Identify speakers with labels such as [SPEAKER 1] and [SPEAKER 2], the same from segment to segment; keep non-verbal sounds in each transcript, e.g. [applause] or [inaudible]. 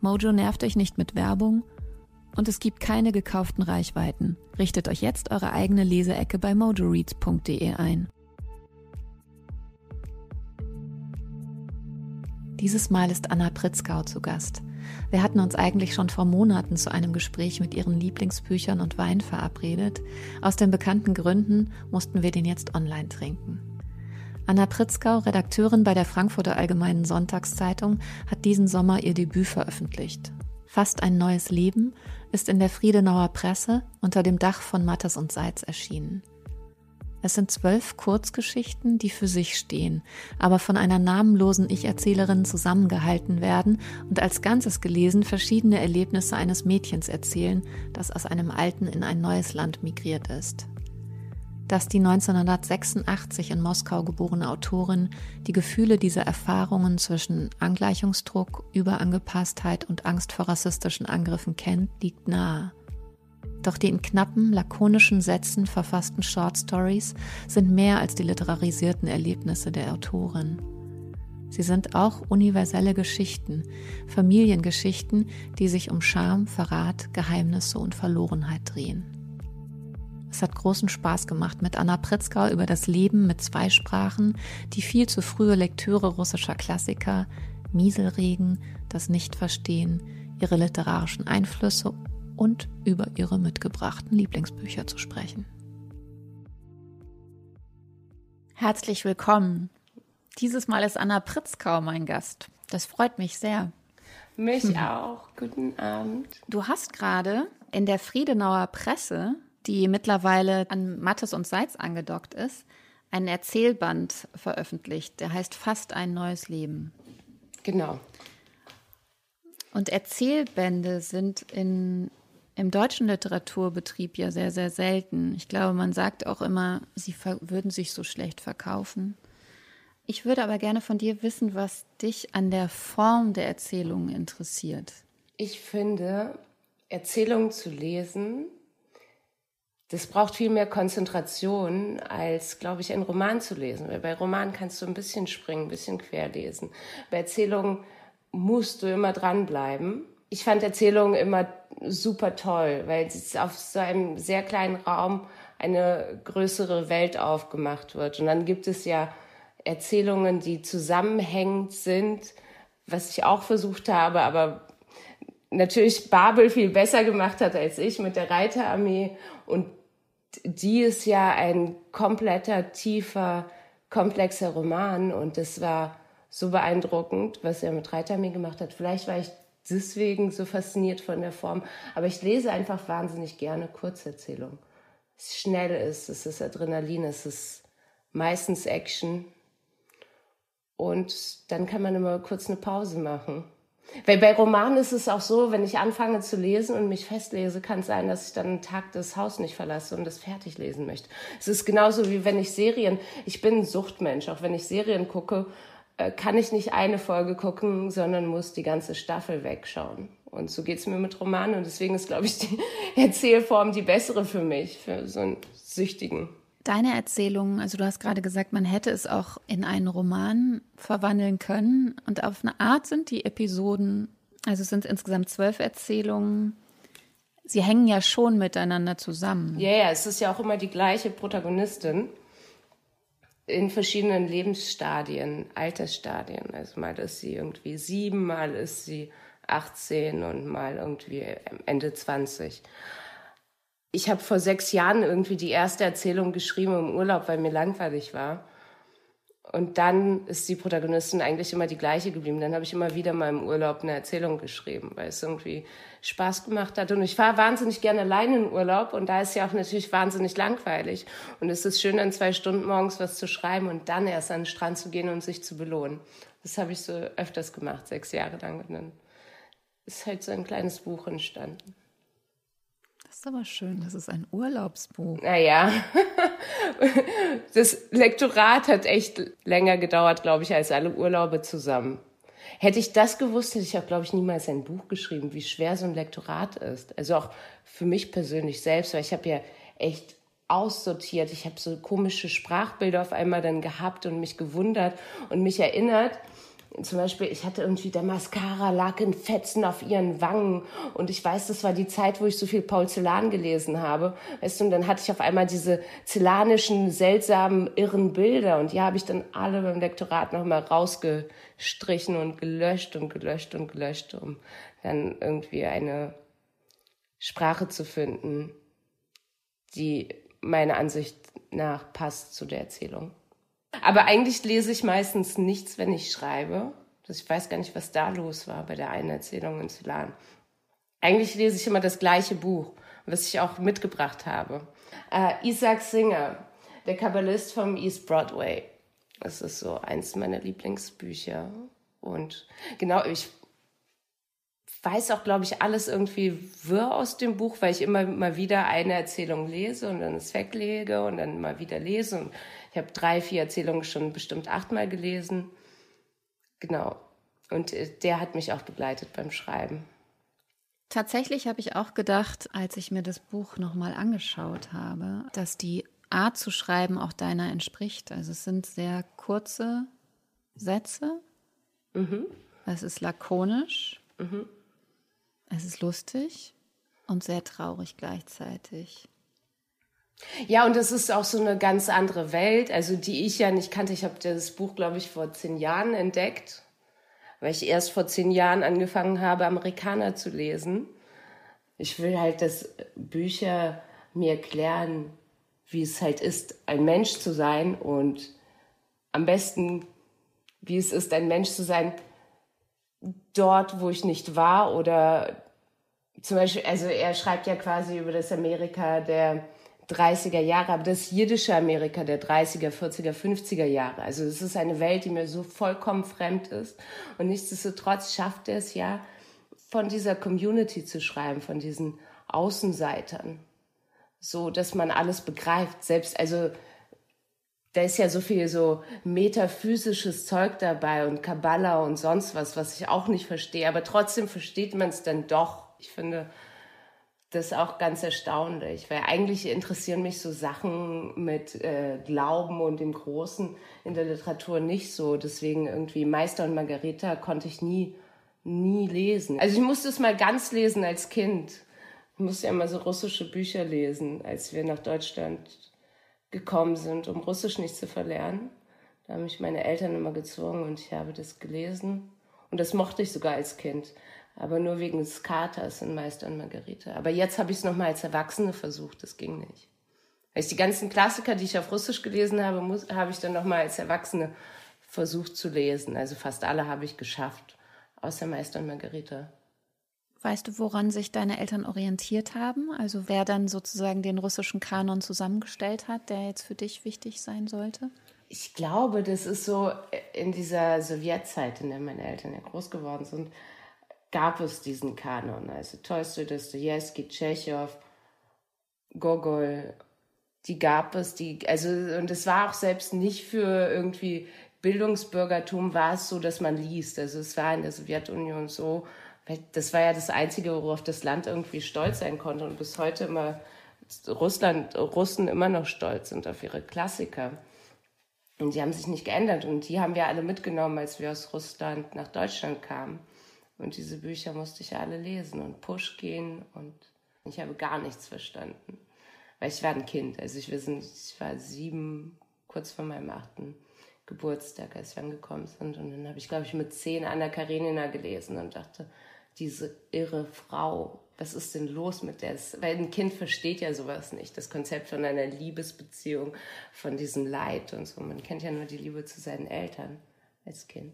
[SPEAKER 1] Mojo nervt euch nicht mit Werbung und es gibt keine gekauften Reichweiten. Richtet euch jetzt eure eigene Leseecke bei mojoreads.de ein. Dieses Mal ist Anna Pritzgau zu Gast. Wir hatten uns eigentlich schon vor Monaten zu einem Gespräch mit ihren Lieblingsbüchern und Wein verabredet. Aus den bekannten Gründen mussten wir den jetzt online trinken. Anna Pritzgau, Redakteurin bei der Frankfurter Allgemeinen Sonntagszeitung, hat diesen Sommer ihr Debüt veröffentlicht. Fast ein neues Leben ist in der Friedenauer Presse unter dem Dach von Mattes und Seitz erschienen. Es sind zwölf Kurzgeschichten, die für sich stehen, aber von einer namenlosen Ich-Erzählerin zusammengehalten werden und als Ganzes gelesen verschiedene Erlebnisse eines Mädchens erzählen, das aus einem alten in ein neues Land migriert ist dass die 1986 in Moskau geborene Autorin die Gefühle dieser Erfahrungen zwischen Angleichungsdruck, Überangepasstheit und Angst vor rassistischen Angriffen kennt, liegt nahe. Doch die in knappen, lakonischen Sätzen verfassten Short Stories sind mehr als die literarisierten Erlebnisse der Autorin. Sie sind auch universelle Geschichten, Familiengeschichten, die sich um Scham, Verrat, Geheimnisse und Verlorenheit drehen. Es hat großen Spaß gemacht, mit Anna Pritzgau über das Leben mit zwei Sprachen, die viel zu frühe Lektüre russischer Klassiker, Mieselregen, das Nichtverstehen, ihre literarischen Einflüsse und über ihre mitgebrachten Lieblingsbücher zu sprechen. Herzlich willkommen. Dieses Mal ist Anna Pritzkau mein Gast. Das freut mich sehr.
[SPEAKER 2] Mich hm. auch. Guten Abend.
[SPEAKER 1] Du hast gerade in der Friedenauer Presse die mittlerweile an Mattes und Seitz angedockt ist, einen Erzählband veröffentlicht. Der heißt Fast ein neues Leben.
[SPEAKER 2] Genau.
[SPEAKER 1] Und Erzählbände sind in, im deutschen Literaturbetrieb ja sehr, sehr selten. Ich glaube, man sagt auch immer, sie würden sich so schlecht verkaufen. Ich würde aber gerne von dir wissen, was dich an der Form der Erzählung interessiert.
[SPEAKER 2] Ich finde, Erzählungen zu lesen das braucht viel mehr Konzentration, als, glaube ich, einen Roman zu lesen. Weil bei Romanen kannst du ein bisschen springen, ein bisschen querlesen. Bei Erzählungen musst du immer dranbleiben. Ich fand Erzählungen immer super toll, weil es auf so einem sehr kleinen Raum eine größere Welt aufgemacht wird. Und dann gibt es ja Erzählungen, die zusammenhängend sind, was ich auch versucht habe, aber natürlich Babel viel besser gemacht hat als ich mit der Reiterarmee und die ist ja ein kompletter, tiefer, komplexer Roman und das war so beeindruckend, was er mit Reiterarmee gemacht hat. Vielleicht war ich deswegen so fasziniert von der Form, aber ich lese einfach wahnsinnig gerne Kurzerzählungen. Es schnell ist, es ist Adrenalin, es ist meistens Action und dann kann man immer kurz eine Pause machen weil bei Romanen ist es auch so, wenn ich anfange zu lesen und mich festlese, kann es sein, dass ich dann einen Tag das Haus nicht verlasse und das fertig lesen möchte. Es ist genauso wie wenn ich Serien, ich bin ein Suchtmensch, auch wenn ich Serien gucke, äh, kann ich nicht eine Folge gucken, sondern muss die ganze Staffel wegschauen. Und so geht es mir mit Romanen und deswegen ist, glaube ich, die [laughs] Erzählform die bessere für mich, für so einen Süchtigen.
[SPEAKER 1] Deine Erzählung, also du hast gerade gesagt, man hätte es auch in einen Roman verwandeln können. Und auf eine Art sind die Episoden, also es sind insgesamt zwölf Erzählungen, sie hängen ja schon miteinander zusammen.
[SPEAKER 2] Ja, yeah, es ist ja auch immer die gleiche Protagonistin. in verschiedenen Lebensstadien, Altersstadien. Also mal ist sie irgendwie sieben, mal ist sie 18 und mal irgendwie Ende 20. Ich habe vor sechs Jahren irgendwie die erste Erzählung geschrieben im Urlaub, weil mir langweilig war. Und dann ist die Protagonistin eigentlich immer die gleiche geblieben. Dann habe ich immer wieder mal im Urlaub eine Erzählung geschrieben, weil es irgendwie Spaß gemacht hat. Und ich fahre wahnsinnig gerne alleine in Urlaub und da ist ja auch natürlich wahnsinnig langweilig. Und es ist schön, dann zwei Stunden morgens was zu schreiben und dann erst an den Strand zu gehen und sich zu belohnen. Das habe ich so öfters gemacht, sechs Jahre lang. Und dann ist halt so ein kleines Buch entstanden.
[SPEAKER 1] Ist aber schön, das ist ein Urlaubsbuch.
[SPEAKER 2] Naja, [laughs] das Lektorat hat echt länger gedauert, glaube ich, als alle Urlaube zusammen. Hätte ich das gewusst, hätte ich auch, glaube ich, niemals ein Buch geschrieben, wie schwer so ein Lektorat ist. Also auch für mich persönlich selbst, weil ich habe ja echt aussortiert. Ich habe so komische Sprachbilder auf einmal dann gehabt und mich gewundert und mich erinnert, zum Beispiel, ich hatte irgendwie der Mascara lag in Fetzen auf ihren Wangen und ich weiß, das war die Zeit, wo ich so viel Paul Celan gelesen habe. Weißt du, und dann hatte ich auf einmal diese celanischen, seltsamen, irren Bilder und die habe ich dann alle beim Lektorat nochmal rausgestrichen und gelöscht und gelöscht und gelöscht, um dann irgendwie eine Sprache zu finden, die meiner Ansicht nach passt zu der Erzählung. Aber eigentlich lese ich meistens nichts, wenn ich schreibe. Ich weiß gar nicht, was da los war bei der einen Erzählung in Celan. Eigentlich lese ich immer das gleiche Buch, was ich auch mitgebracht habe. Äh, Isaac Singer, der Kabbalist vom East Broadway. Das ist so eins meiner Lieblingsbücher. Und genau, ich weiß auch, glaube ich, alles irgendwie wirr aus dem Buch, weil ich immer mal wieder eine Erzählung lese und dann es weglege und dann mal wieder lese. Und ich habe drei, vier Erzählungen schon bestimmt achtmal gelesen. Genau. Und äh, der hat mich auch begleitet beim Schreiben.
[SPEAKER 1] Tatsächlich habe ich auch gedacht, als ich mir das Buch nochmal angeschaut habe, dass die Art zu schreiben auch deiner entspricht. Also es sind sehr kurze Sätze. Mhm. Es ist lakonisch. Mhm. Es ist lustig und sehr traurig gleichzeitig.
[SPEAKER 2] Ja, und es ist auch so eine ganz andere Welt, also die ich ja nicht kannte. Ich habe das Buch, glaube ich, vor zehn Jahren entdeckt, weil ich erst vor zehn Jahren angefangen habe, Amerikaner zu lesen. Ich will halt, dass Bücher mir erklären, wie es halt ist, ein Mensch zu sein und am besten, wie es ist, ein Mensch zu sein, dort, wo ich nicht war oder zum Beispiel, also er schreibt ja quasi über das Amerika der 30er Jahre, aber das jiddische Amerika der 30er, 40er, 50er Jahre. Also es ist eine Welt, die mir so vollkommen fremd ist. Und nichtsdestotrotz schafft er es ja, von dieser Community zu schreiben, von diesen Außenseitern. So, dass man alles begreift. Selbst, also da ist ja so viel so metaphysisches Zeug dabei und Kabbala und sonst was, was ich auch nicht verstehe. Aber trotzdem versteht man es dann doch. Ich finde das auch ganz erstaunlich, weil eigentlich interessieren mich so Sachen mit äh, Glauben und dem Großen in der Literatur nicht so. Deswegen irgendwie Meister und Margareta konnte ich nie, nie lesen. Also ich musste es mal ganz lesen als Kind. Ich musste ja immer so russische Bücher lesen, als wir nach Deutschland gekommen sind, um Russisch nicht zu verlernen. Da haben mich meine Eltern immer gezwungen und ich habe das gelesen. Und das mochte ich sogar als Kind. Aber nur wegen des Katers in Meister und Margarete. Aber jetzt habe ich es nochmal als Erwachsene versucht. Das ging nicht. Ich die ganzen Klassiker, die ich auf Russisch gelesen habe, habe ich dann nochmal als Erwachsene versucht zu lesen. Also fast alle habe ich geschafft. Außer Meister und Margarete.
[SPEAKER 1] Weißt du, woran sich deine Eltern orientiert haben? Also wer dann sozusagen den russischen Kanon zusammengestellt hat, der jetzt für dich wichtig sein sollte?
[SPEAKER 2] Ich glaube, das ist so in dieser Sowjetzeit, in der meine Eltern ja groß geworden sind, gab es diesen Kanon. Also Tolstoi, Dostoevsky, Tschechow, Gogol, die gab es, die, also, und es war auch selbst nicht für irgendwie Bildungsbürgertum war es so, dass man liest. Also es war in der Sowjetunion so, das war ja das Einzige, worauf das Land irgendwie stolz sein konnte und bis heute immer Russland, Russen immer noch stolz sind auf ihre Klassiker. Und die haben sich nicht geändert und die haben wir alle mitgenommen, als wir aus Russland nach Deutschland kamen. Und diese Bücher musste ich alle lesen und Pushkin und ich habe gar nichts verstanden. Weil ich war ein Kind. Also ich, wir ich war sieben, kurz vor meinem achten Geburtstag, als wir angekommen sind. Und dann habe ich, glaube ich, mit zehn Anna Karenina gelesen und dachte, diese irre Frau, was ist denn los mit der? Weil ein Kind versteht ja sowas nicht, das Konzept von einer Liebesbeziehung, von diesem Leid und so. Man kennt ja nur die Liebe zu seinen Eltern als Kind.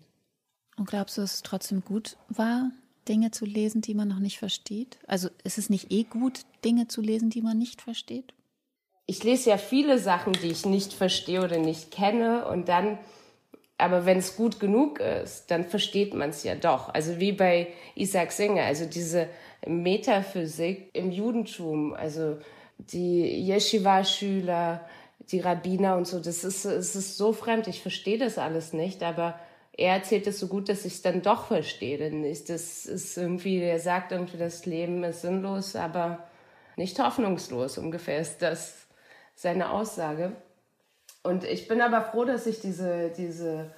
[SPEAKER 1] Und glaubst du, dass es trotzdem gut war, Dinge zu lesen, die man noch nicht versteht? Also ist es nicht eh gut, Dinge zu lesen, die man nicht versteht?
[SPEAKER 2] Ich lese ja viele Sachen, die ich nicht verstehe oder nicht kenne und dann, aber wenn es gut genug ist, dann versteht man es ja doch. Also wie bei Isaac Singer, also diese Metaphysik im Judentum, also die Yeshiva-Schüler, die Rabbiner und so, das ist, es ist so fremd, ich verstehe das alles nicht, aber er erzählt es so gut, dass ich es dann doch verstehe. Denn ist das ist irgendwie, er sagt irgendwie, das Leben ist sinnlos, aber nicht hoffnungslos. Ungefähr ist das seine Aussage. Und ich bin aber froh, dass ich diese, diese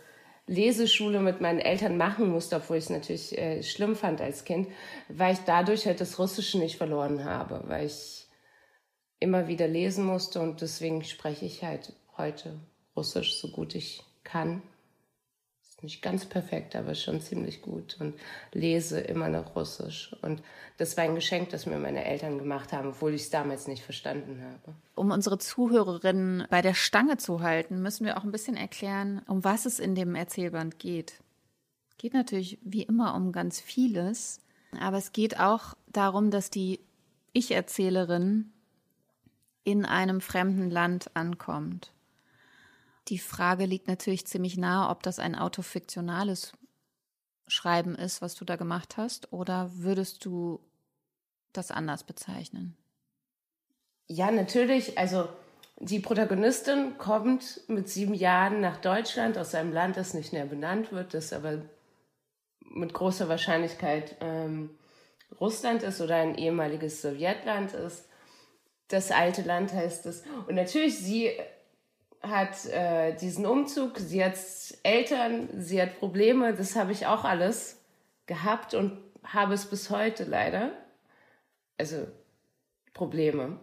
[SPEAKER 2] Leseschule mit meinen Eltern machen musste, obwohl ich es natürlich äh, schlimm fand als Kind, weil ich dadurch halt das Russische nicht verloren habe, weil ich immer wieder lesen musste und deswegen spreche ich halt heute Russisch so gut ich kann nicht ganz perfekt, aber schon ziemlich gut und lese immer noch Russisch. Und das war ein Geschenk, das mir meine Eltern gemacht haben, obwohl ich es damals nicht verstanden habe.
[SPEAKER 1] Um unsere Zuhörerinnen bei der Stange zu halten, müssen wir auch ein bisschen erklären, um was es in dem Erzählband geht. Geht natürlich wie immer um ganz vieles, aber es geht auch darum, dass die Ich-Erzählerin in einem fremden Land ankommt. Die Frage liegt natürlich ziemlich nahe, ob das ein autofiktionales Schreiben ist, was du da gemacht hast, oder würdest du das anders bezeichnen?
[SPEAKER 2] Ja, natürlich. Also die Protagonistin kommt mit sieben Jahren nach Deutschland aus einem Land, das nicht näher benannt wird, das aber mit großer Wahrscheinlichkeit ähm, Russland ist oder ein ehemaliges Sowjetland ist. Das alte Land heißt es. Und natürlich, sie hat äh, diesen Umzug, sie hat Eltern, sie hat Probleme, das habe ich auch alles gehabt und habe es bis heute leider. Also Probleme.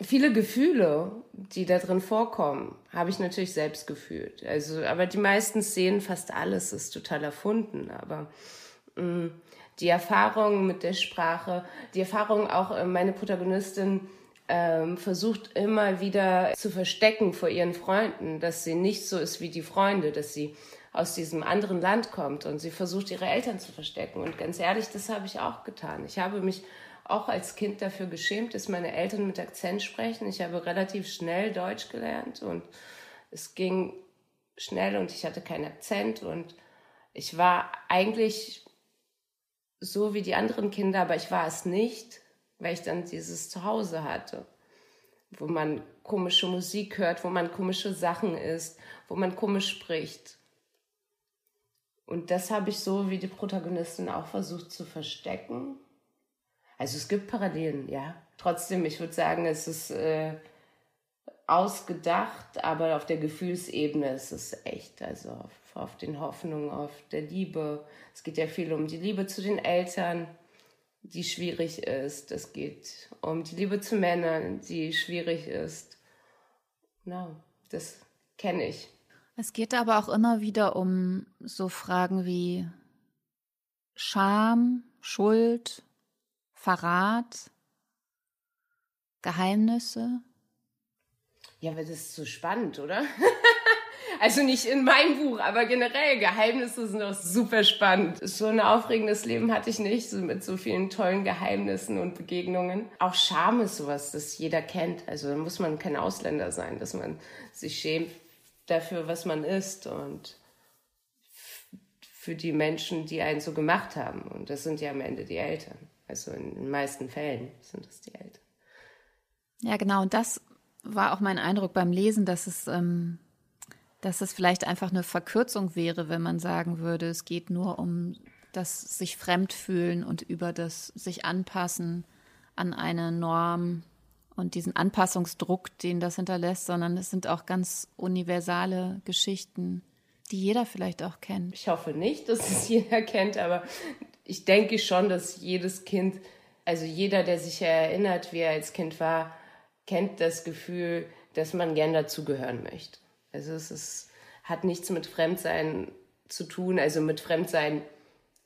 [SPEAKER 2] Viele Gefühle, die da drin vorkommen, habe ich natürlich selbst gefühlt. Also, aber die meisten Szenen, fast alles ist total erfunden. Aber mh, mm, die Erfahrung mit der Sprache, die Erfahrung auch, äh, meine Protagonistin ähm, versucht immer wieder zu verstecken vor ihren Freunden, dass sie nicht so ist wie die Freunde, dass sie aus diesem anderen Land kommt und sie versucht ihre Eltern zu verstecken. Und ganz ehrlich, das habe ich auch getan. Ich habe mich auch als Kind dafür geschämt, dass meine Eltern mit Akzent sprechen. Ich habe relativ schnell Deutsch gelernt und es ging schnell und ich hatte keinen Akzent und ich war eigentlich so wie die anderen Kinder, aber ich war es nicht weil ich dann dieses Zuhause hatte, wo man komische Musik hört, wo man komische Sachen isst, wo man komisch spricht. Und das habe ich so wie die Protagonistin auch versucht zu verstecken. Also es gibt Parallelen, ja. Trotzdem, ich würde sagen, es ist äh, ausgedacht, aber auf der Gefühlsebene ist es echt. Also auf, auf den Hoffnungen, auf der Liebe. Es geht ja viel um die Liebe zu den Eltern, die schwierig ist. Es geht um die Liebe zu Männern, die schwierig ist. Genau, das kenne ich.
[SPEAKER 1] Es geht aber auch immer wieder um so Fragen wie Scham, Schuld, Verrat, Geheimnisse.
[SPEAKER 2] Ja, aber das ist so spannend, oder? [laughs] Also nicht in meinem Buch, aber generell Geheimnisse sind auch super spannend. So ein aufregendes Leben hatte ich nicht, so mit so vielen tollen Geheimnissen und Begegnungen. Auch Scham ist sowas, das jeder kennt. Also da muss man kein Ausländer sein, dass man sich schämt dafür, was man ist und für die Menschen, die einen so gemacht haben. Und das sind ja am Ende die Eltern. Also in den meisten Fällen sind es die Eltern.
[SPEAKER 1] Ja, genau. Und das war auch mein Eindruck beim Lesen, dass es ähm, dass es vielleicht einfach eine Verkürzung wäre, wenn man sagen würde, es geht nur um das sich fremd fühlen und über das sich anpassen an eine Norm und diesen Anpassungsdruck, den das hinterlässt, sondern es sind auch ganz universale Geschichten, die jeder vielleicht auch kennt.
[SPEAKER 2] Ich hoffe nicht, dass es jeder kennt, aber ich denke schon, dass jedes Kind, also jeder, der sich erinnert, wie er als Kind war, kennt das Gefühl, dass man gern dazugehören möchte Also es ist, hat nichts mit Fremdsein zu tun, also mit Fremdsein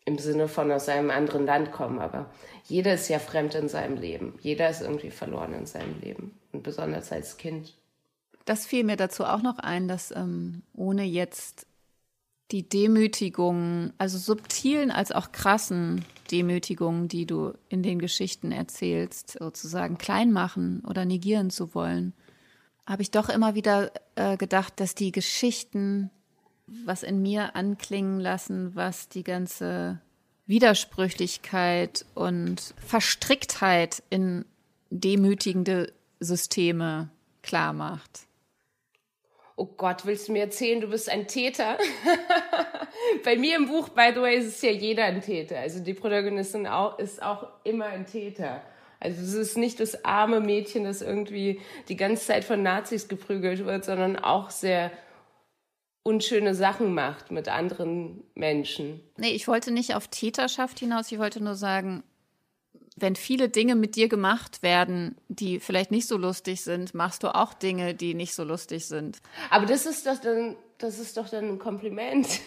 [SPEAKER 2] im Sinne von aus einem anderen Land kommen, aber jeder ist ja fremd in seinem Leben. Jeder ist irgendwie verloren in seinem Leben und besonders als Kind.
[SPEAKER 1] Das fiel mir dazu auch noch ein, dass ähm, ohne jetzt die Demütigungen, also subtilen als auch krassen Demütigungen, die du in den Geschichten erzählst, sozusagen klein machen oder negieren zu wollen, habe ich doch immer wieder äh, gedacht, dass die Geschichten was in mir anklingen lassen, was die ganze Widersprüchlichkeit und Verstricktheit in demütigende Systeme klar macht.
[SPEAKER 2] Oh Gott, willst du mir erzählen, du bist ein Täter? [laughs] Bei mir im Buch, by the way, ist es ja jeder ein Täter. Also die Protagonistin auch, ist auch immer ein Täter. Also es ist nicht das arme Mädchen, das irgendwie die ganze Zeit von Nazis geprügelt wird, sondern auch sehr unschöne Sachen macht mit anderen Menschen.
[SPEAKER 1] Nee, ich wollte nicht auf Täterschaft hinaus, ich wollte nur sagen, wenn viele Dinge mit dir gemacht werden, die vielleicht nicht so lustig sind, machst du auch Dinge, die nicht so lustig sind.
[SPEAKER 2] Aber das ist doch dann, das ist doch dann ein Kompliment. [laughs]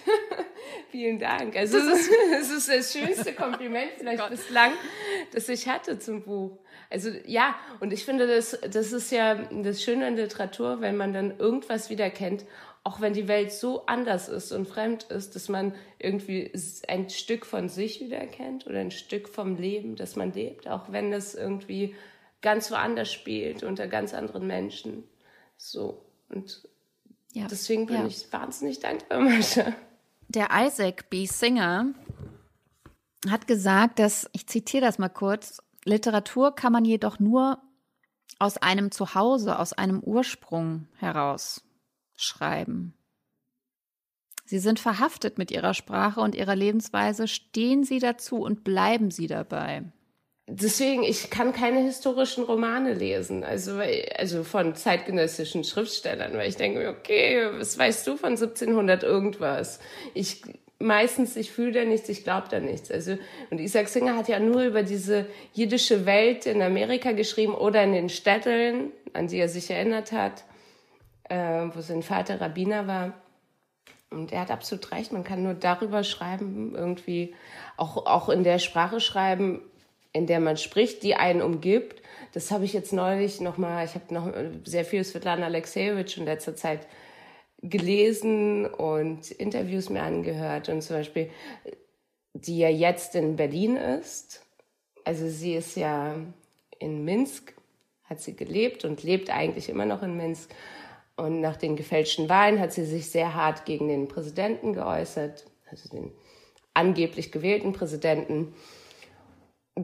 [SPEAKER 2] Vielen Dank. Also es ist, [laughs] es ist das schönste Kompliment vielleicht oh bislang, das ich hatte zum Buch. Also ja, und ich finde, das, das ist ja das Schöne an Literatur, wenn man dann irgendwas wiederkennt auch wenn die Welt so anders ist und fremd ist, dass man irgendwie ein Stück von sich wiedererkennt oder ein Stück vom Leben, das man lebt, auch wenn es irgendwie ganz woanders spielt, unter ganz anderen Menschen. So. Und ja. deswegen bin ja. ich wahnsinnig dankbar, Mascha.
[SPEAKER 1] Der Isaac B. Singer hat gesagt, dass, ich zitiere das mal kurz, Literatur kann man jedoch nur aus einem Zuhause, aus einem Ursprung heraus schreiben. Sie sind verhaftet mit ihrer Sprache und ihrer Lebensweise, stehen sie dazu und bleiben sie dabei.
[SPEAKER 2] Deswegen, ich kann keine historischen Romane lesen, also, also von zeitgenössischen Schriftstellern, weil ich denke, okay, was weißt du von 1700 irgendwas? Ich meistens, ich fühle da nichts, ich glaube da nichts. Also, und Isaac Singer hat ja nur über diese jiddische Welt in Amerika geschrieben oder in den Städten, an die er sich erinnert hat äh, wo sein Vater Rabbiner war. Und er hat absolut recht, man kann nur darüber schreiben, irgendwie auch, auch in der Sprache schreiben, in der man spricht, die einen umgibt. Das habe ich jetzt neulich nochmal, ich habe noch sehr viel Svetlana Alexejewitsch in letzter Zeit gelesen und Interviews mir angehört und zum Beispiel, die ja jetzt in Berlin ist. Also sie ist ja in Minsk, hat sie gelebt und lebt eigentlich immer noch in Minsk. Und nach den gefälschten Wahlen hat sie sich sehr hart gegen den Präsidenten geäußert, also den angeblich gewählten Präsidenten.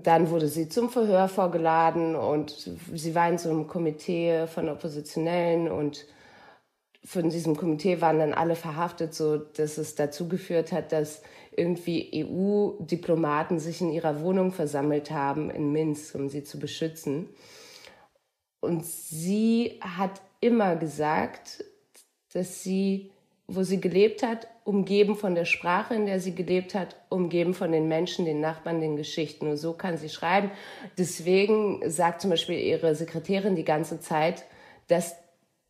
[SPEAKER 2] Dann wurde sie zum Verhör vorgeladen und sie war in so einem Komitee von Oppositionellen und von diesem Komitee waren dann alle verhaftet, so dass es dazu geführt hat, dass irgendwie EU-Diplomaten sich in ihrer Wohnung versammelt haben in Minsk, um sie zu beschützen. Und sie hat immer gesagt, dass sie, wo sie gelebt hat, umgeben von der Sprache, in der sie gelebt hat, umgeben von den Menschen, den Nachbarn, den Geschichten. Nur so kann sie schreiben. Deswegen sagt zum Beispiel ihre Sekretärin die ganze Zeit, dass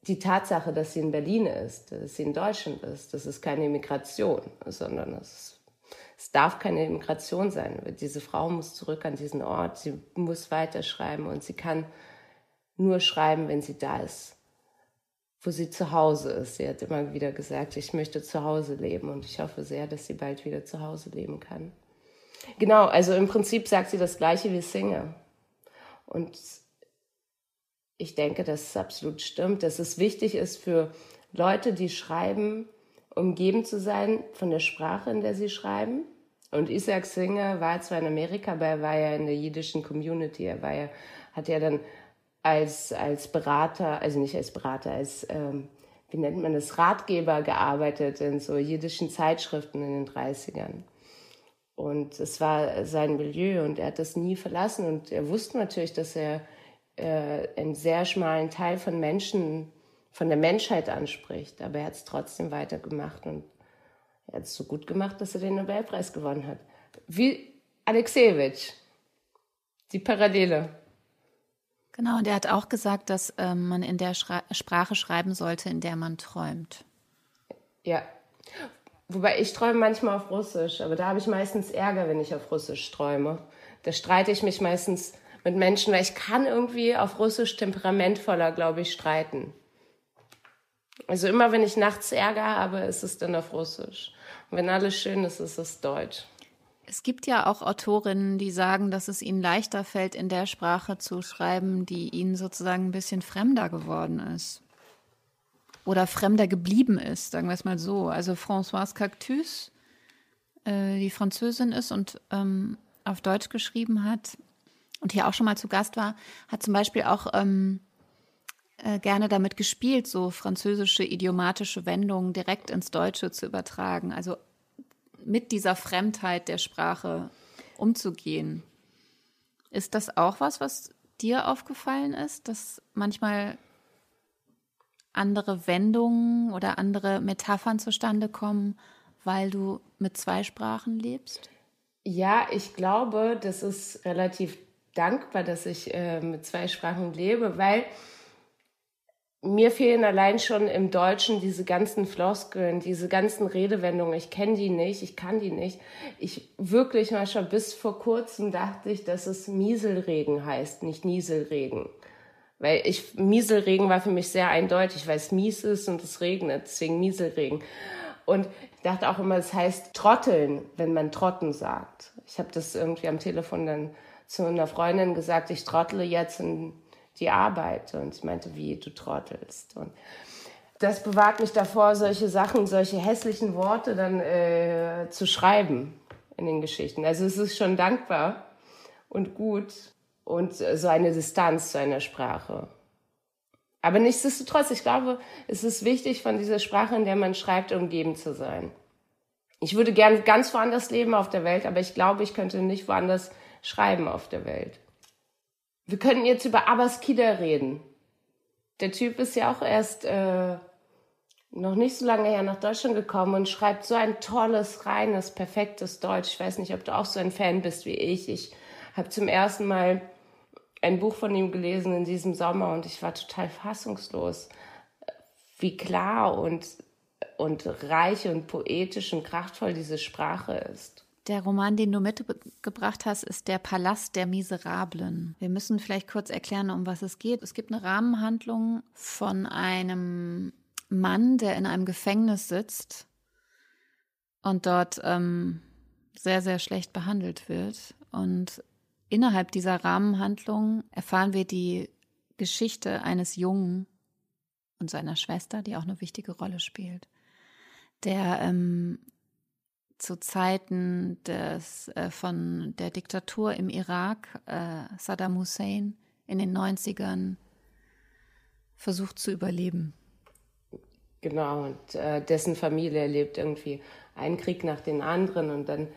[SPEAKER 2] die Tatsache, dass sie in Berlin ist, dass sie in Deutschland ist, das ist keine Immigration, sondern es, es darf keine Immigration sein. Diese Frau muss zurück an diesen Ort, sie muss weiterschreiben und sie kann nur schreiben, wenn sie da ist wo sie zu Hause ist. Sie hat immer wieder gesagt, ich möchte zu Hause leben und ich hoffe sehr, dass sie bald wieder zu Hause leben kann. Genau, also im Prinzip sagt sie das gleiche wie Singer. Und ich denke, dass es absolut stimmt, dass es wichtig ist für Leute, die schreiben, umgeben zu sein von der Sprache, in der sie schreiben. Und Isaac Singer war zwar in Amerika, aber er war ja in der jiddischen Community. Er war ja, hat ja dann als, als Berater, also nicht als Berater, als, ähm, wie nennt man das, Ratgeber gearbeitet in so jiddischen Zeitschriften in den 30ern. Und es war sein Milieu und er hat das nie verlassen. Und er wusste natürlich, dass er äh, einen sehr schmalen Teil von Menschen, von der Menschheit anspricht. Aber er hat es trotzdem weitergemacht und er hat es so gut gemacht, dass er den Nobelpreis gewonnen hat. Wie Alexejewitsch. Die Parallele.
[SPEAKER 1] Genau, und er hat auch gesagt, dass ähm, man in der Schra Sprache schreiben sollte, in der man träumt.
[SPEAKER 2] Ja. Wobei ich träume manchmal auf Russisch, aber da habe ich meistens Ärger, wenn ich auf Russisch träume. Da streite ich mich meistens mit Menschen, weil ich kann irgendwie auf Russisch temperamentvoller, glaube ich, streiten. Also immer, wenn ich nachts Ärger habe, ist es dann auf Russisch. Und wenn alles schön ist, ist es Deutsch.
[SPEAKER 1] Es gibt ja auch Autorinnen, die sagen, dass es ihnen leichter fällt, in der Sprache zu schreiben, die ihnen sozusagen ein bisschen fremder geworden ist. Oder fremder geblieben ist, sagen wir es mal so. Also Françoise Cactus, äh, die Französin ist und ähm, auf Deutsch geschrieben hat und hier auch schon mal zu Gast war, hat zum Beispiel auch ähm, äh, gerne damit gespielt, so französische idiomatische Wendungen direkt ins Deutsche zu übertragen. Also mit dieser Fremdheit der Sprache umzugehen. Ist das auch was, was dir aufgefallen ist, dass manchmal andere Wendungen oder andere Metaphern zustande kommen, weil du mit zwei Sprachen lebst?
[SPEAKER 2] Ja, ich glaube, das ist relativ dankbar, dass ich äh, mit zwei Sprachen lebe, weil mir fehlen allein schon im Deutschen diese ganzen Floskeln, diese ganzen Redewendungen. Ich kenne die nicht, ich kann die nicht. Ich wirklich mal schon bis vor kurzem dachte ich, dass es Mieselregen heißt, nicht Nieselregen. Weil ich, Mieselregen war für mich sehr eindeutig, weil es mies ist und es regnet, deswegen Mieselregen. Und ich dachte auch immer, es heißt trotteln, wenn man trotten sagt. Ich habe das irgendwie am Telefon dann zu einer Freundin gesagt, ich trottle jetzt in die Arbeit. Und ich meinte, wie, du trottelst. Und das bewahrt mich davor, solche Sachen, solche hässlichen Worte dann äh, zu schreiben in den Geschichten. Also es ist schon dankbar und gut und so eine Distanz zu einer Sprache. Aber nichtsdestotrotz, ich glaube, es ist wichtig, von dieser Sprache, in der man schreibt, umgeben zu sein. Ich würde gern ganz woanders leben auf der Welt, aber ich glaube, ich könnte nicht woanders schreiben auf der Welt. Wir könnten jetzt über Abbas Kida reden. Der Typ ist ja auch erst äh, noch nicht so lange her nach Deutschland gekommen und schreibt so ein tolles, reines, perfektes Deutsch. Ich weiß nicht, ob du auch so ein Fan bist wie ich. Ich habe zum ersten Mal ein Buch von ihm gelesen in diesem Sommer und ich war total fassungslos, wie klar und, und reich und poetisch und kraftvoll diese Sprache ist.
[SPEAKER 1] Der Roman, den du mitgebracht hast, ist Der Palast der Miserablen. Wir müssen vielleicht kurz erklären, um was es geht. Es gibt eine Rahmenhandlung von einem Mann, der in einem Gefängnis sitzt und dort ähm, sehr, sehr schlecht behandelt wird. Und innerhalb dieser Rahmenhandlung erfahren wir die Geschichte eines Jungen und seiner Schwester, die auch eine wichtige Rolle spielt, der ähm, zu Zeiten des, äh, von der Diktatur im Irak, äh, Saddam Hussein in den 90ern versucht zu überleben.
[SPEAKER 2] Genau, und äh, dessen Familie erlebt irgendwie einen Krieg nach dem anderen und dann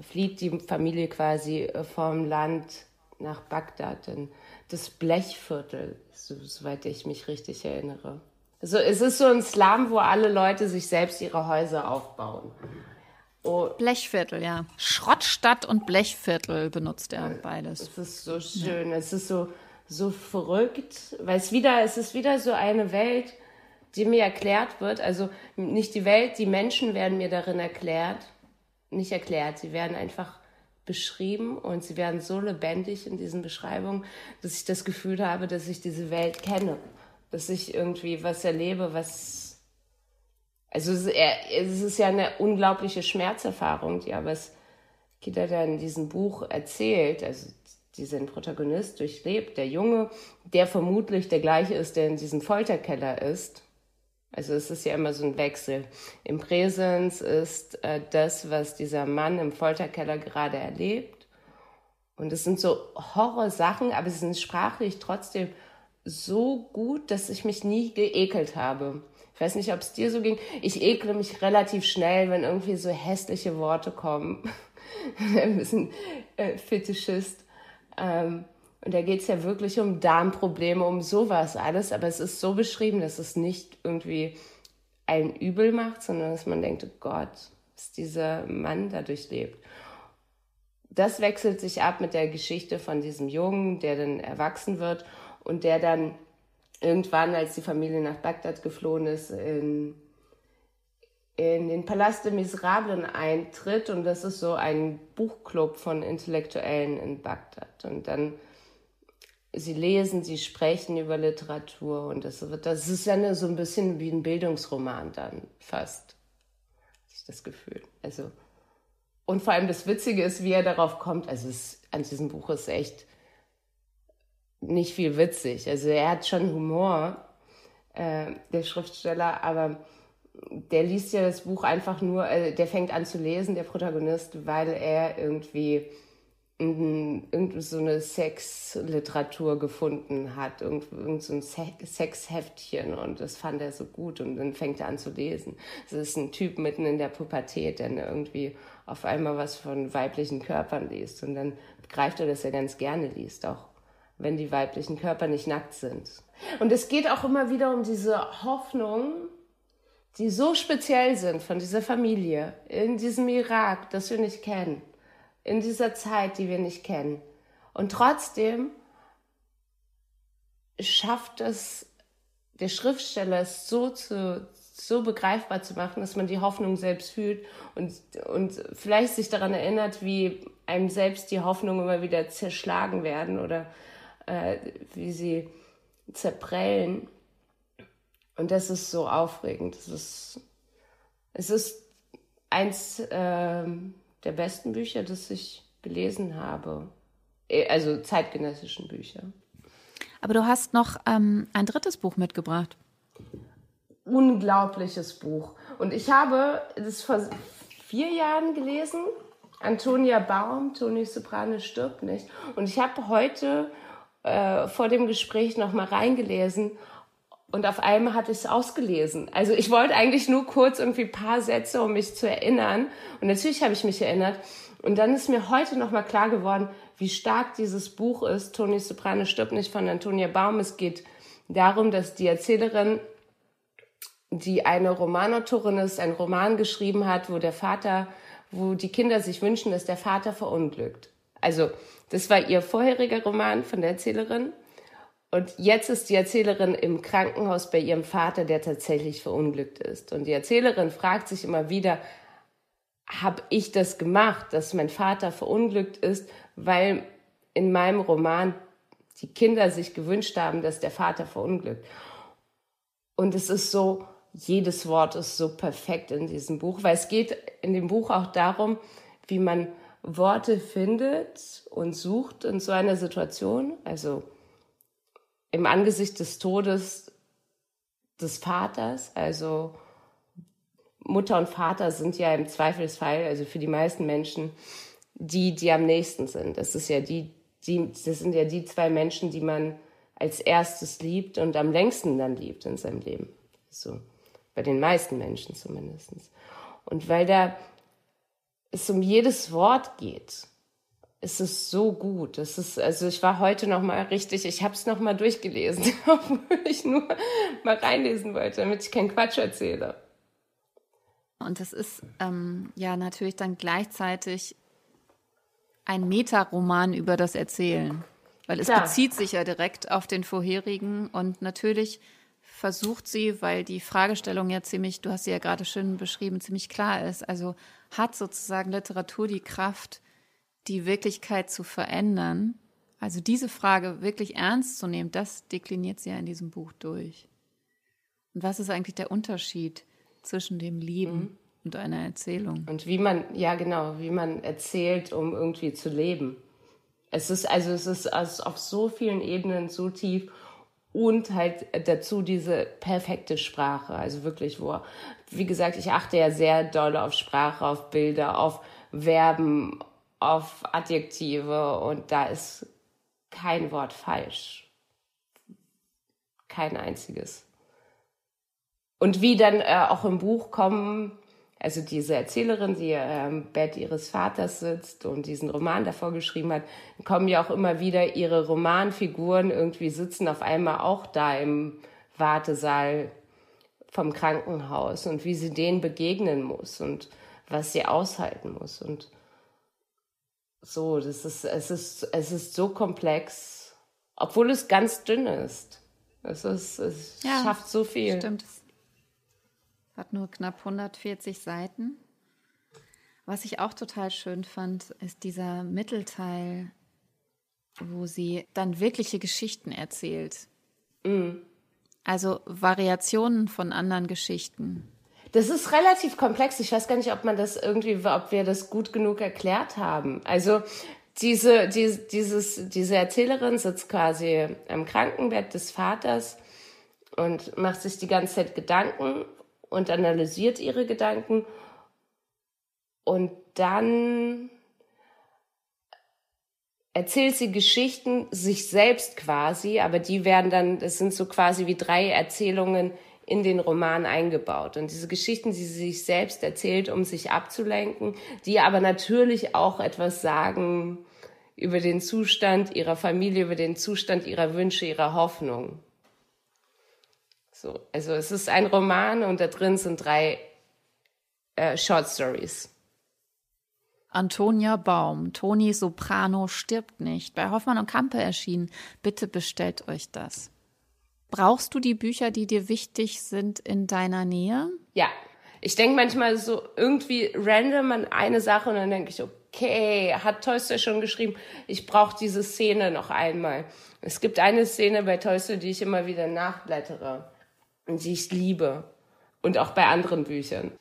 [SPEAKER 2] flieht die Familie quasi äh, vom Land nach Bagdad, in das Blechviertel, so, soweit ich mich richtig erinnere. Also es ist so ein Slum, wo alle Leute sich selbst ihre Häuser aufbauen.
[SPEAKER 1] Oh. Blechviertel, ja. Schrottstadt und Blechviertel benutzt er beides.
[SPEAKER 2] Es ist so schön, ja. es ist so, so verrückt, weil es wieder, es ist wieder so eine Welt, die mir erklärt wird. Also nicht die Welt, die Menschen werden mir darin erklärt, nicht erklärt, sie werden einfach beschrieben und sie werden so lebendig in diesen Beschreibungen, dass ich das Gefühl habe, dass ich diese Welt kenne, dass ich irgendwie was erlebe, was also es, es ist ja eine unglaubliche Schmerzerfahrung, die aber es Kita da in diesem Buch erzählt, also diesen Protagonist durchlebt, der Junge, der vermutlich der gleiche ist, der in diesem Folterkeller ist. Also es ist ja immer so ein Wechsel. Im Präsens ist äh, das, was dieser Mann im Folterkeller gerade erlebt. Und es sind so Horrorsachen, aber sie sind sprachlich trotzdem so gut, dass ich mich nie geekelt habe. Ich weiß nicht, ob es dir so ging. Ich ekle mich relativ schnell, wenn irgendwie so hässliche Worte kommen. [laughs] Ein bisschen äh, Fetischist. Ähm, und da geht es ja wirklich um Darmprobleme, um sowas alles. Aber es ist so beschrieben, dass es nicht irgendwie ein Übel macht, sondern dass man denkt, oh Gott, was dieser Mann dadurch lebt. Das wechselt sich ab mit der Geschichte von diesem Jungen, der dann erwachsen wird und der dann irgendwann, als die Familie nach Bagdad geflohen ist, in, in den Palast des Miserablen eintritt. Und das ist so ein Buchclub von Intellektuellen in Bagdad. Und dann sie lesen, sie sprechen über Literatur und das wird, das ist ja so ein bisschen wie ein Bildungsroman dann fast. Ich das Gefühl. Also, und vor allem das Witzige ist, wie er darauf kommt. Also es, an diesem Buch ist echt nicht viel witzig. Also er hat schon Humor, äh, der Schriftsteller, aber der liest ja das Buch einfach nur, äh, der fängt an zu lesen, der Protagonist, weil er irgendwie irgend so eine Sexliteratur gefunden hat, irgend, irgend so ein Sexheftchen und das fand er so gut und dann fängt er an zu lesen. Das ist ein Typ mitten in der Pubertät, der irgendwie auf einmal was von weiblichen Körpern liest und dann begreift er, dass er ganz gerne liest, auch wenn die weiblichen Körper nicht nackt sind. Und es geht auch immer wieder um diese Hoffnung, die so speziell sind von dieser Familie in diesem Irak, das wir nicht kennen in dieser Zeit, die wir nicht kennen. Und trotzdem schafft es der Schriftsteller, es so zu, so begreifbar zu machen, dass man die Hoffnung selbst fühlt und, und vielleicht sich daran erinnert, wie einem selbst die Hoffnung immer wieder zerschlagen werden oder äh, wie sie zerprellen. Und das ist so aufregend. Das ist, es ist eins, äh, der besten Bücher, das ich gelesen habe. Äh, also zeitgenössischen Bücher.
[SPEAKER 1] Aber du hast noch ähm, ein drittes Buch mitgebracht.
[SPEAKER 2] Unglaubliches Buch. Und ich habe das vor vier Jahren gelesen. Antonia Baum, Toni Soprano stirbt nicht. Und ich habe heute äh, vor dem Gespräch noch mal reingelesen und auf einmal hatte ich es ausgelesen. Also ich wollte eigentlich nur kurz irgendwie paar Sätze, um mich zu erinnern. Und natürlich habe ich mich erinnert. Und dann ist mir heute nochmal klar geworden, wie stark dieses Buch ist. Toni Soprano stirbt nicht von Antonia Baum. Es geht darum, dass die Erzählerin, die eine Romanautorin ist, einen Roman geschrieben hat, wo der Vater, wo die Kinder sich wünschen, dass der Vater verunglückt. Also das war ihr vorheriger Roman von der Erzählerin. Und jetzt ist die Erzählerin im Krankenhaus bei ihrem Vater, der tatsächlich verunglückt ist. Und die Erzählerin fragt sich immer wieder, habe ich das gemacht, dass mein Vater verunglückt ist, weil in meinem Roman die Kinder sich gewünscht haben, dass der Vater verunglückt. Und es ist so, jedes Wort ist so perfekt in diesem Buch, weil es geht in dem Buch auch darum, wie man Worte findet und sucht in so einer Situation. Also im Angesicht des Todes des Vaters, also Mutter und Vater sind ja im Zweifelsfall, also für die meisten Menschen, die, die am nächsten sind. Das ist ja die, die, das sind ja die zwei Menschen, die man als erstes liebt und am längsten dann liebt in seinem Leben. So. Bei den meisten Menschen zumindest. Und weil da es um jedes Wort geht, es ist so gut. Es ist, also ich war heute noch mal richtig, ich habe es noch mal durchgelesen, [laughs] obwohl ich nur mal reinlesen wollte, damit ich keinen Quatsch erzähle.
[SPEAKER 1] Und das ist ähm, ja natürlich dann gleichzeitig ein Metaroman über das Erzählen, weil es ja. bezieht sich ja direkt auf den vorherigen und natürlich versucht sie, weil die Fragestellung ja ziemlich, du hast sie ja gerade schön beschrieben, ziemlich klar ist. Also hat sozusagen Literatur die Kraft, die Wirklichkeit zu verändern? Also diese Frage wirklich ernst zu nehmen, das dekliniert sie ja in diesem Buch durch. Und was ist eigentlich der Unterschied zwischen dem Leben mhm. und einer Erzählung?
[SPEAKER 2] Und wie man, ja genau, wie man erzählt, um irgendwie zu leben. Es ist also es ist also auf so vielen Ebenen so tief und halt dazu diese perfekte Sprache, also wirklich wo, wie gesagt, ich achte ja sehr doll auf Sprache, auf Bilder, auf Verben, auf Adjektive und da ist kein Wort falsch. Kein einziges. Und wie dann äh, auch im Buch kommen, also diese Erzählerin, die äh, im Bett ihres Vaters sitzt und diesen Roman davor geschrieben hat, kommen ja auch immer wieder ihre Romanfiguren irgendwie sitzen auf einmal auch da im Wartesaal vom Krankenhaus und wie sie denen begegnen muss und was sie aushalten muss. Und so, das ist, es ist, es ist so komplex obwohl es ganz dünn ist. Es, ist, es ja, schafft so viel.
[SPEAKER 1] Stimmt. Hat nur knapp 140 Seiten. Was ich auch total schön fand, ist dieser Mittelteil, wo sie dann wirkliche Geschichten erzählt. Mhm. Also Variationen von anderen Geschichten.
[SPEAKER 2] Das ist relativ komplex. Ich weiß gar nicht, ob man das irgendwie, ob wir das gut genug erklärt haben. Also diese, die, dieses, diese Erzählerin sitzt quasi am Krankenbett des Vaters und macht sich die ganze Zeit Gedanken und analysiert ihre Gedanken. Und dann erzählt sie Geschichten sich selbst quasi, aber die werden dann, das sind so quasi wie drei Erzählungen in den Roman eingebaut. Und diese Geschichten, die sie sich selbst erzählt, um sich abzulenken, die aber natürlich auch etwas sagen über den Zustand ihrer Familie, über den Zustand ihrer Wünsche, ihrer Hoffnung. So, also es ist ein Roman und da drin sind drei äh, Short Stories.
[SPEAKER 1] Antonia Baum, Toni Soprano stirbt nicht, bei Hoffmann und Kampe erschienen. Bitte bestellt euch das. Brauchst du die Bücher, die dir wichtig sind, in deiner Nähe?
[SPEAKER 2] Ja. Ich denke manchmal so irgendwie random an eine Sache und dann denke ich, okay, hat Tolstoy schon geschrieben, ich brauche diese Szene noch einmal. Es gibt eine Szene bei Tolstoy, die ich immer wieder nachblättere die ich liebe. Und auch bei anderen Büchern.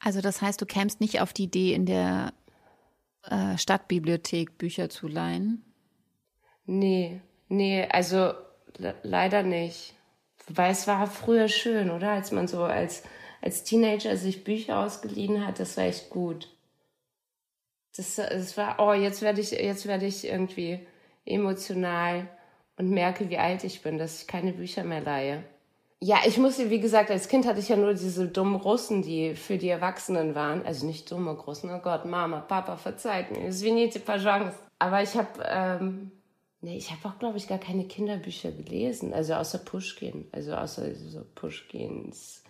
[SPEAKER 1] Also das heißt, du kämst nicht auf die Idee, in der äh, Stadtbibliothek Bücher zu leihen?
[SPEAKER 2] Nee, nee, also leider nicht. Wobei es war früher schön, oder? Als man so als, als Teenager sich Bücher ausgeliehen hat, das war echt gut. Das, das war, oh, jetzt werde ich, jetzt werde ich irgendwie emotional und merke, wie alt ich bin, dass ich keine Bücher mehr leihe. Ja, ich musste, wie gesagt, als Kind hatte ich ja nur diese dummen Russen, die für die Erwachsenen waren. Also nicht dumme Russen, oh Gott, Mama, Papa, verzeiht mir, извините, пожалуйста. Aber ich habe, ähm, nee, ich habe auch, glaube ich, gar keine Kinderbücher gelesen. Also außer Pushkin, also außer so Pushkins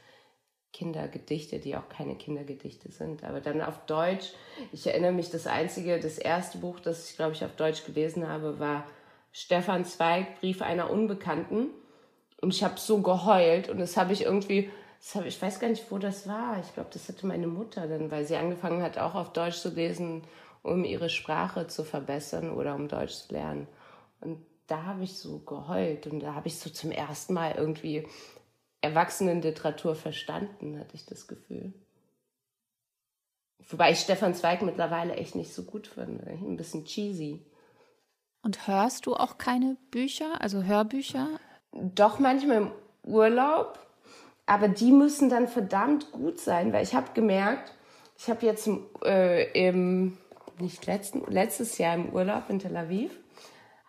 [SPEAKER 2] Kindergedichte, die auch keine Kindergedichte sind. Aber dann auf Deutsch, ich erinnere mich, das einzige, das erste Buch, das ich, glaube ich, auf Deutsch gelesen habe, war Stefan Zweig, Brief einer Unbekannten. Und ich habe so geheult und das habe ich irgendwie, hab, ich weiß gar nicht, wo das war. Ich glaube, das hatte meine Mutter dann, weil sie angefangen hat, auch auf Deutsch zu lesen, um ihre Sprache zu verbessern oder um Deutsch zu lernen. Und da habe ich so geheult und da habe ich so zum ersten Mal irgendwie Erwachsenenliteratur verstanden, hatte ich das Gefühl. Wobei ich Stefan Zweig mittlerweile echt nicht so gut finde. Ein bisschen cheesy.
[SPEAKER 1] Und hörst du auch keine Bücher, also Hörbücher?
[SPEAKER 2] Doch manchmal im Urlaub, aber die müssen dann verdammt gut sein, weil ich habe gemerkt, ich habe jetzt im, äh, im nicht letzten, letztes Jahr im Urlaub in Tel Aviv,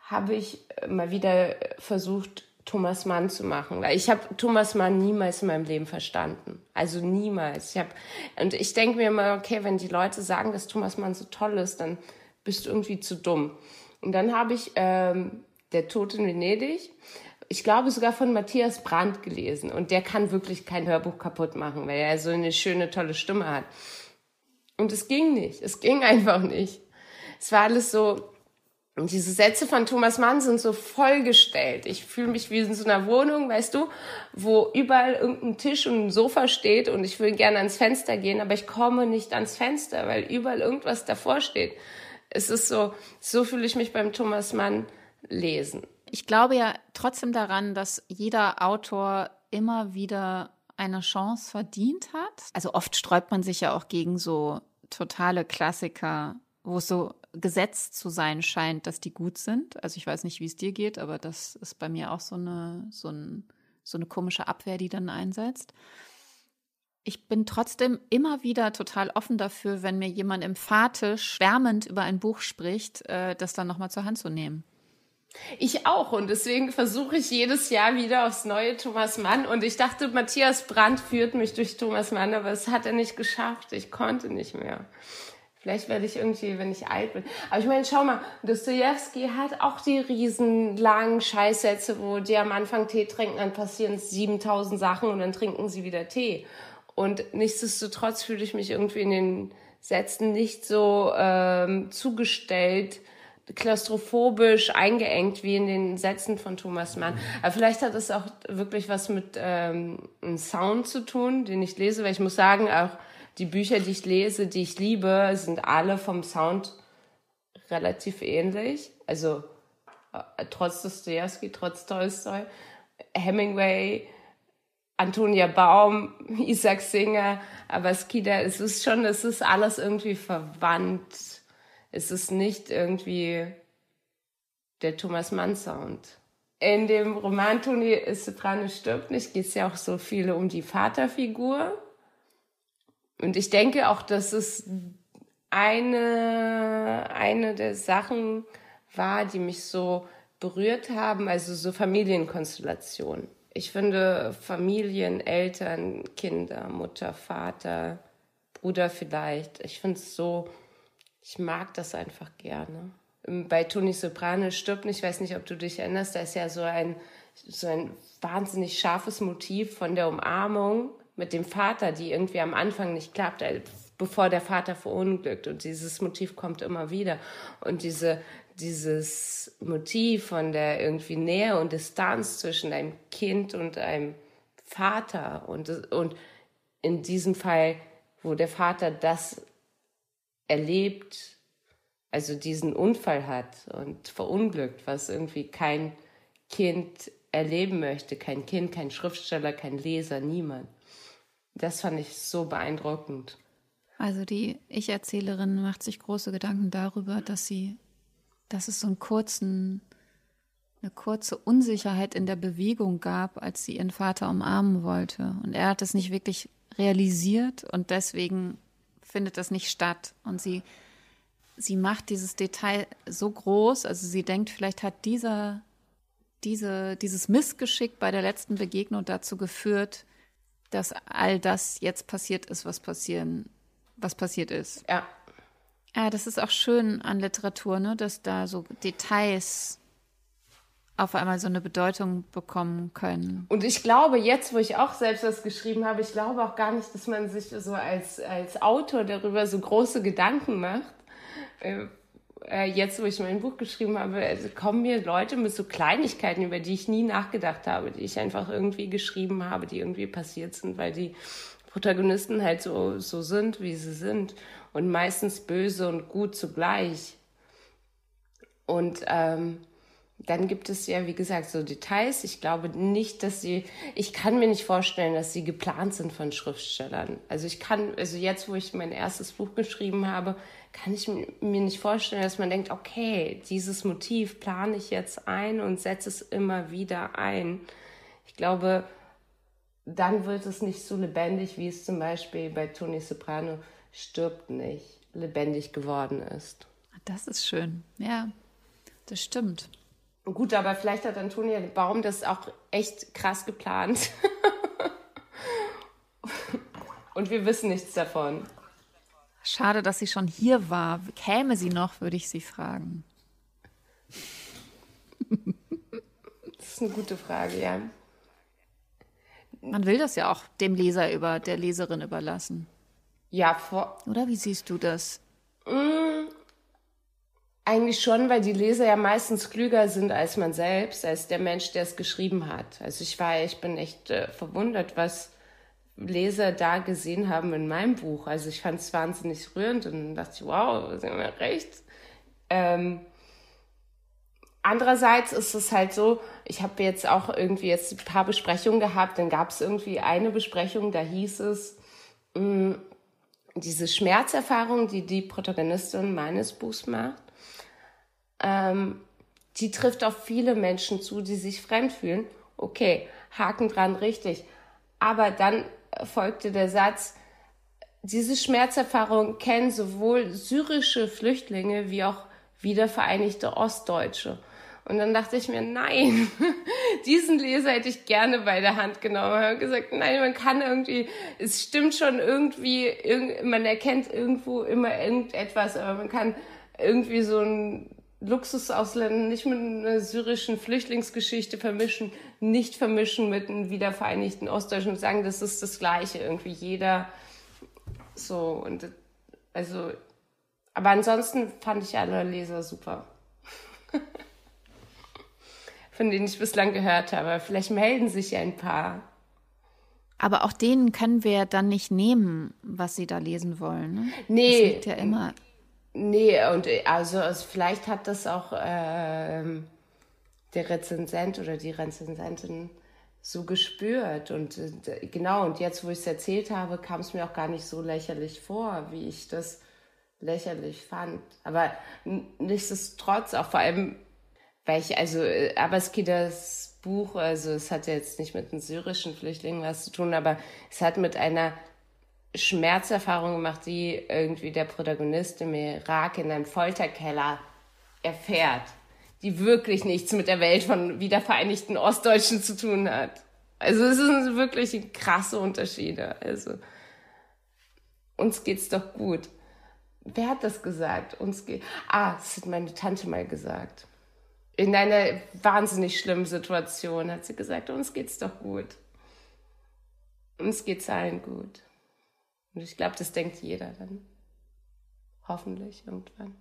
[SPEAKER 2] habe ich mal wieder versucht, Thomas Mann zu machen. Weil ich habe Thomas Mann niemals in meinem Leben verstanden. Also niemals. Ich hab, und ich denke mir immer, okay, wenn die Leute sagen, dass Thomas Mann so toll ist, dann bist du irgendwie zu dumm. Und dann habe ich ähm, Der Tod in Venedig ich glaube sogar von Matthias Brandt gelesen. Und der kann wirklich kein Hörbuch kaputt machen, weil er so eine schöne, tolle Stimme hat. Und es ging nicht. Es ging [laughs] einfach nicht. Es war alles so, und diese Sätze von Thomas Mann sind so vollgestellt. Ich fühle mich wie in so einer Wohnung, weißt du, wo überall irgendein Tisch und ein Sofa steht und ich will gerne ans Fenster gehen, aber ich komme nicht ans Fenster, weil überall irgendwas davor steht. Es ist so, so fühle ich mich beim Thomas Mann lesen.
[SPEAKER 1] Ich glaube ja trotzdem daran, dass jeder Autor immer wieder eine Chance verdient hat. Also oft sträubt man sich ja auch gegen so totale Klassiker, wo es so gesetzt zu sein scheint, dass die gut sind. Also ich weiß nicht, wie es dir geht, aber das ist bei mir auch so eine, so, ein, so eine komische Abwehr, die dann einsetzt. Ich bin trotzdem immer wieder total offen dafür, wenn mir jemand emphatisch, schwärmend über ein Buch spricht, äh, das dann nochmal zur Hand zu nehmen.
[SPEAKER 2] Ich auch und deswegen versuche ich jedes Jahr wieder aufs neue Thomas Mann und ich dachte, Matthias Brandt führt mich durch Thomas Mann, aber es hat er nicht geschafft. Ich konnte nicht mehr. Vielleicht werde ich irgendwie, wenn ich alt bin. Aber ich meine, schau mal, Dostoevsky hat auch die riesen langen Scheißsätze, wo die am Anfang Tee trinken, dann passieren 7000 Sachen und dann trinken sie wieder Tee. Und nichtsdestotrotz fühle ich mich irgendwie in den Sätzen nicht so ähm, zugestellt, klaustrophobisch eingeengt wie in den Sätzen von Thomas Mann. Aber vielleicht hat es auch wirklich was mit ähm, einem Sound zu tun, den ich lese, weil ich muss sagen, auch die Bücher, die ich lese, die ich liebe, sind alle vom Sound relativ ähnlich. Also äh, trotz Dostoevsky, trotz Tolstoi, Hemingway, Antonia Baum, [laughs] Isaac Singer, aber Skida, es ist schon, es ist alles irgendwie verwandt. Es ist nicht irgendwie der Thomas Mann Sound. In dem Roman Toni Soprano stirbt nicht geht es ja auch so viel um die Vaterfigur. Und ich denke auch, dass es eine, eine der Sachen war, die mich so berührt haben, also so Familienkonstellationen. Ich finde Familien, Eltern, Kinder, Mutter, Vater, Bruder vielleicht, ich finde es so, ich mag das einfach gerne. Bei Toni Soprano stirbt nicht, ich weiß nicht, ob du dich erinnerst, da ist ja so ein, so ein wahnsinnig scharfes Motiv von der Umarmung mit dem Vater, die irgendwie am Anfang nicht klappt, äh, bevor der Vater verunglückt. Und dieses Motiv kommt immer wieder. Und diese, dieses Motiv von der irgendwie Nähe und Distanz zwischen einem Kind und einem Vater und, und in diesem Fall, wo der Vater das erlebt, also diesen Unfall hat und verunglückt, was irgendwie kein Kind erleben möchte, kein Kind, kein Schriftsteller, kein Leser, niemand. Das fand ich so beeindruckend.
[SPEAKER 1] Also die Ich-Erzählerin macht sich große Gedanken darüber, dass sie, dass es so einen kurzen, eine kurze Unsicherheit in der Bewegung gab, als sie ihren Vater umarmen wollte. Und er hat es nicht wirklich realisiert und deswegen findet das nicht statt. Und sie, sie macht dieses Detail so groß, also sie denkt, vielleicht hat dieser, diese, dieses Missgeschick bei der letzten Begegnung dazu geführt, dass all das jetzt passiert ist, was passieren, was passiert ist.
[SPEAKER 2] Ja.
[SPEAKER 1] Ja, das ist auch schön an Literatur, ne, dass da so Details auf einmal so eine Bedeutung bekommen können.
[SPEAKER 2] Und ich glaube, jetzt, wo ich auch selbst was geschrieben habe, ich glaube auch gar nicht, dass man sich so als, als Autor darüber so große Gedanken macht. Äh, äh, jetzt, wo ich mein Buch geschrieben habe, also kommen mir Leute mit so Kleinigkeiten, über die ich nie nachgedacht habe, die ich einfach irgendwie geschrieben habe, die irgendwie passiert sind, weil die Protagonisten halt so, so sind, wie sie sind und meistens böse und gut zugleich. Und ähm, dann gibt es ja, wie gesagt, so Details. Ich glaube nicht, dass sie, ich kann mir nicht vorstellen, dass sie geplant sind von Schriftstellern. Also ich kann, also jetzt, wo ich mein erstes Buch geschrieben habe, kann ich mir nicht vorstellen, dass man denkt, okay, dieses Motiv plane ich jetzt ein und setze es immer wieder ein. Ich glaube, dann wird es nicht so lebendig, wie es zum Beispiel bei Tony Soprano stirbt nicht lebendig geworden ist.
[SPEAKER 1] Das ist schön. Ja, das stimmt.
[SPEAKER 2] Gut, aber vielleicht hat Antonia Baum das auch echt krass geplant. [laughs] Und wir wissen nichts davon.
[SPEAKER 1] Schade, dass sie schon hier war. Käme sie noch, würde ich sie fragen.
[SPEAKER 2] Das ist eine gute Frage, ja.
[SPEAKER 1] Man will das ja auch dem Leser über, der Leserin überlassen.
[SPEAKER 2] Ja, vor.
[SPEAKER 1] Oder wie siehst du das?
[SPEAKER 2] Eigentlich schon, weil die Leser ja meistens klüger sind als man selbst, als der Mensch, der es geschrieben hat. Also ich war, ich bin echt äh, verwundert, was Leser da gesehen haben in meinem Buch. Also ich fand es wahnsinnig rührend und dachte wow, sie haben ja recht. Ähm, andererseits ist es halt so, ich habe jetzt auch irgendwie jetzt ein paar Besprechungen gehabt, dann gab es irgendwie eine Besprechung, da hieß es, mh, mm, diese Schmerzerfahrung, die die Protagonistin meines Buchs macht, ähm, die trifft auf viele Menschen zu, die sich fremd fühlen. Okay, Haken dran, richtig. Aber dann folgte der Satz, diese Schmerzerfahrung kennen sowohl syrische Flüchtlinge wie auch wiedervereinigte Ostdeutsche. Und dann dachte ich mir, nein, [laughs] diesen Leser hätte ich gerne bei der Hand genommen. Ich habe gesagt, nein, man kann irgendwie, es stimmt schon irgendwie, man erkennt irgendwo immer irgendetwas, aber man kann irgendwie so ein Luxusausländer nicht mit einer syrischen Flüchtlingsgeschichte vermischen, nicht vermischen mit einem wiedervereinigten Ostdeutschen und sagen, das ist das Gleiche. Irgendwie jeder so und also, aber ansonsten fand ich alle Leser super. [laughs] von denen ich bislang gehört habe. Vielleicht melden sich ja ein paar.
[SPEAKER 1] Aber auch denen können wir dann nicht nehmen, was sie da lesen wollen. Ne?
[SPEAKER 2] Nee.
[SPEAKER 1] Das liegt ja immer.
[SPEAKER 2] Nee, und also, also vielleicht hat das auch äh, der Rezensent oder die Rezensentin so gespürt. Und äh, genau, und jetzt, wo ich es erzählt habe, kam es mir auch gar nicht so lächerlich vor, wie ich das lächerlich fand. Aber nichtsdestotrotz, auch vor allem, weil ich, also äh, Abaskidas Buch, also es hat ja jetzt nicht mit den syrischen Flüchtlingen was zu tun, aber es hat mit einer Schmerzerfahrung gemacht, die irgendwie der Protagonist im Irak in einem Folterkeller erfährt die wirklich nichts mit der Welt von wiedervereinigten Ostdeutschen zu tun hat. Also es sind wirklich krasse Unterschiede. Also uns geht's doch gut. Wer hat das gesagt? Uns geht. Ah, das hat meine Tante mal gesagt. In einer wahnsinnig schlimmen Situation hat sie gesagt, uns geht's doch gut. Uns geht's allen gut. Und ich glaube, das denkt jeder dann. Hoffentlich irgendwann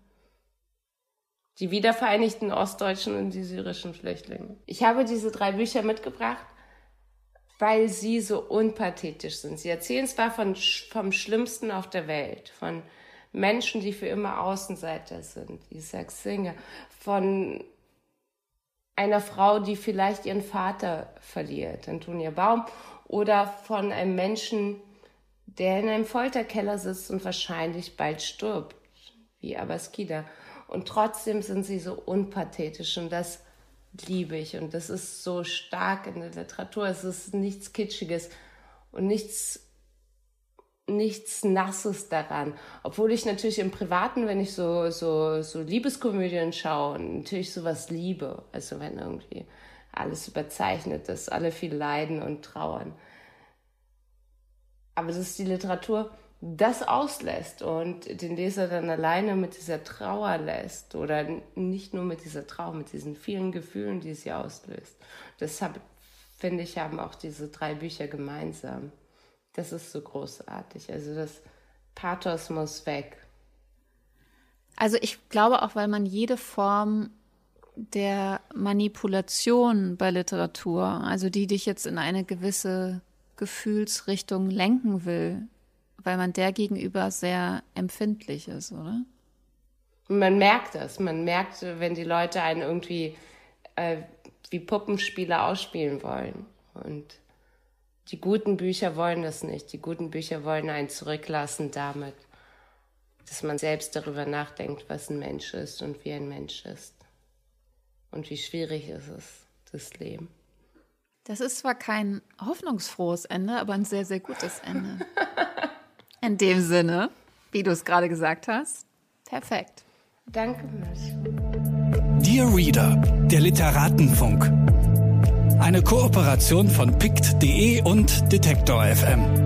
[SPEAKER 2] die wiedervereinigten Ostdeutschen und die syrischen Flüchtlinge. Ich habe diese drei Bücher mitgebracht, weil sie so unpathetisch sind. Sie erzählen zwar von, vom Schlimmsten auf der Welt, von Menschen, die für immer Außenseiter sind, Isaac Singer, von einer Frau, die vielleicht ihren Vater verliert, Antonia Baum, oder von einem Menschen, der in einem Folterkeller sitzt und wahrscheinlich bald stirbt, wie Abaskida. Und trotzdem sind sie so unpathetisch und das liebe ich. Und das ist so stark in der Literatur. Es ist nichts Kitschiges und nichts, nichts Nasses daran. Obwohl ich natürlich im Privaten, wenn ich so, so, so Liebeskomödien schaue, natürlich sowas liebe. Also wenn irgendwie alles überzeichnet ist, alle viel leiden und trauern. Aber das ist die Literatur, das auslässt und den Leser dann alleine mit dieser Trauer lässt oder nicht nur mit dieser Trauer, mit diesen vielen Gefühlen, die sie auslöst. Deshalb finde ich, haben auch diese drei Bücher gemeinsam. Das ist so großartig. Also das Pathos muss weg.
[SPEAKER 1] Also ich glaube auch, weil man jede Form der Manipulation bei Literatur, also die dich jetzt in eine gewisse Gefühlsrichtung lenken will, weil man der gegenüber sehr empfindlich ist, oder?
[SPEAKER 2] Man merkt das. Man merkt, wenn die Leute einen irgendwie äh, wie Puppenspieler ausspielen wollen. Und die guten Bücher wollen das nicht. Die guten Bücher wollen einen zurücklassen damit, dass man selbst darüber nachdenkt, was ein Mensch ist und wie ein Mensch ist. Und wie schwierig ist es, das Leben.
[SPEAKER 1] Das ist zwar kein hoffnungsfrohes Ende, aber ein sehr, sehr gutes Ende. [laughs] In dem Sinne, wie du es gerade gesagt hast, perfekt.
[SPEAKER 2] Danke, Miss.
[SPEAKER 3] Dear Reader, der Literatenfunk. Eine Kooperation von pict.de und Detektor FM.